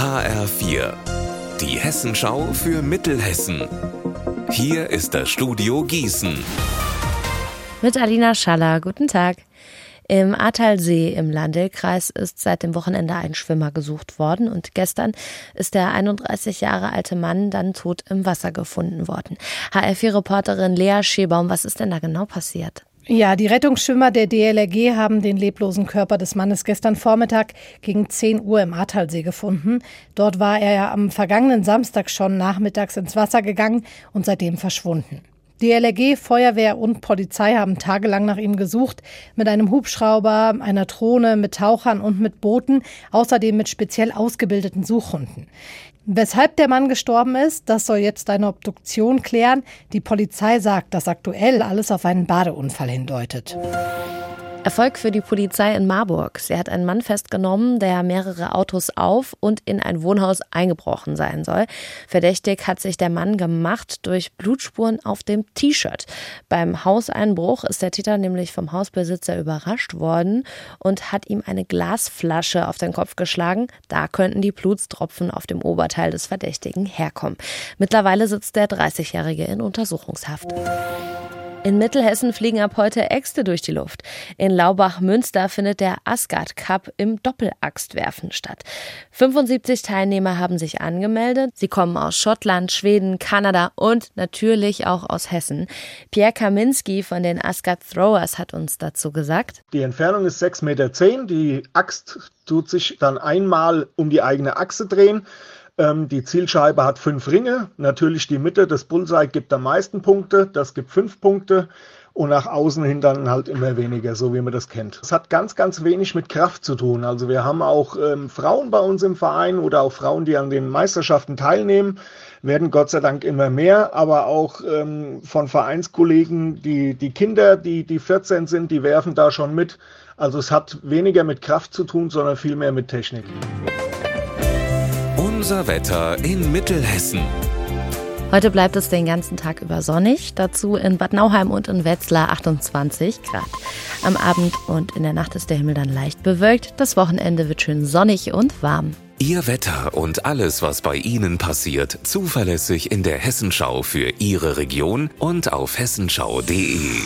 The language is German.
HR4, die Hessenschau für Mittelhessen. Hier ist das Studio Gießen. Mit Alina Schaller, guten Tag. Im Ahrtalsee im Landelkreis ist seit dem Wochenende ein Schwimmer gesucht worden und gestern ist der 31 Jahre alte Mann dann tot im Wasser gefunden worden. HR4-Reporterin Lea Schebaum, was ist denn da genau passiert? Ja, die Rettungsschwimmer der DLRG haben den leblosen Körper des Mannes gestern Vormittag gegen 10 Uhr im Ahrtalsee gefunden. Dort war er ja am vergangenen Samstag schon nachmittags ins Wasser gegangen und seitdem verschwunden. DLRG, Feuerwehr und Polizei haben tagelang nach ihm gesucht, mit einem Hubschrauber, einer Drohne, mit Tauchern und mit Booten, außerdem mit speziell ausgebildeten Suchhunden. Weshalb der Mann gestorben ist, das soll jetzt eine Obduktion klären. Die Polizei sagt, dass aktuell alles auf einen Badeunfall hindeutet. Erfolg für die Polizei in Marburg. Sie hat einen Mann festgenommen, der mehrere Autos auf und in ein Wohnhaus eingebrochen sein soll. Verdächtig hat sich der Mann gemacht durch Blutspuren auf dem T-Shirt. Beim Hauseinbruch ist der Täter nämlich vom Hausbesitzer überrascht worden und hat ihm eine Glasflasche auf den Kopf geschlagen. Da könnten die Blutstropfen auf dem Oberteil des Verdächtigen herkommen. Mittlerweile sitzt der 30-Jährige in Untersuchungshaft. In Mittelhessen fliegen ab heute Äxte durch die Luft. In Laubach-Münster findet der Asgard Cup im Doppelachstwerfen statt. 75 Teilnehmer haben sich angemeldet. Sie kommen aus Schottland, Schweden, Kanada und natürlich auch aus Hessen. Pierre Kaminski von den Asgard Throwers hat uns dazu gesagt. Die Entfernung ist 6,10 Meter. Die Axt tut sich dann einmal um die eigene Achse drehen. Ähm, die Zielscheibe hat fünf Ringe. Natürlich die Mitte des Bullseye gibt am meisten Punkte. Das gibt fünf Punkte. Und nach außen hin dann halt immer weniger, so wie man das kennt. Es hat ganz, ganz wenig mit Kraft zu tun. Also wir haben auch ähm, Frauen bei uns im Verein oder auch Frauen, die an den Meisterschaften teilnehmen, werden Gott sei Dank immer mehr, aber auch ähm, von Vereinskollegen, die, die Kinder, die, die 14 sind, die werfen da schon mit. Also es hat weniger mit Kraft zu tun, sondern viel mehr mit Technik. Unser Wetter in Mittelhessen. Heute bleibt es den ganzen Tag über sonnig, dazu in Bad Nauheim und in Wetzlar 28 Grad. Am Abend und in der Nacht ist der Himmel dann leicht bewölkt. Das Wochenende wird schön sonnig und warm. Ihr Wetter und alles, was bei Ihnen passiert, zuverlässig in der Hessenschau für Ihre Region und auf hessenschau.de.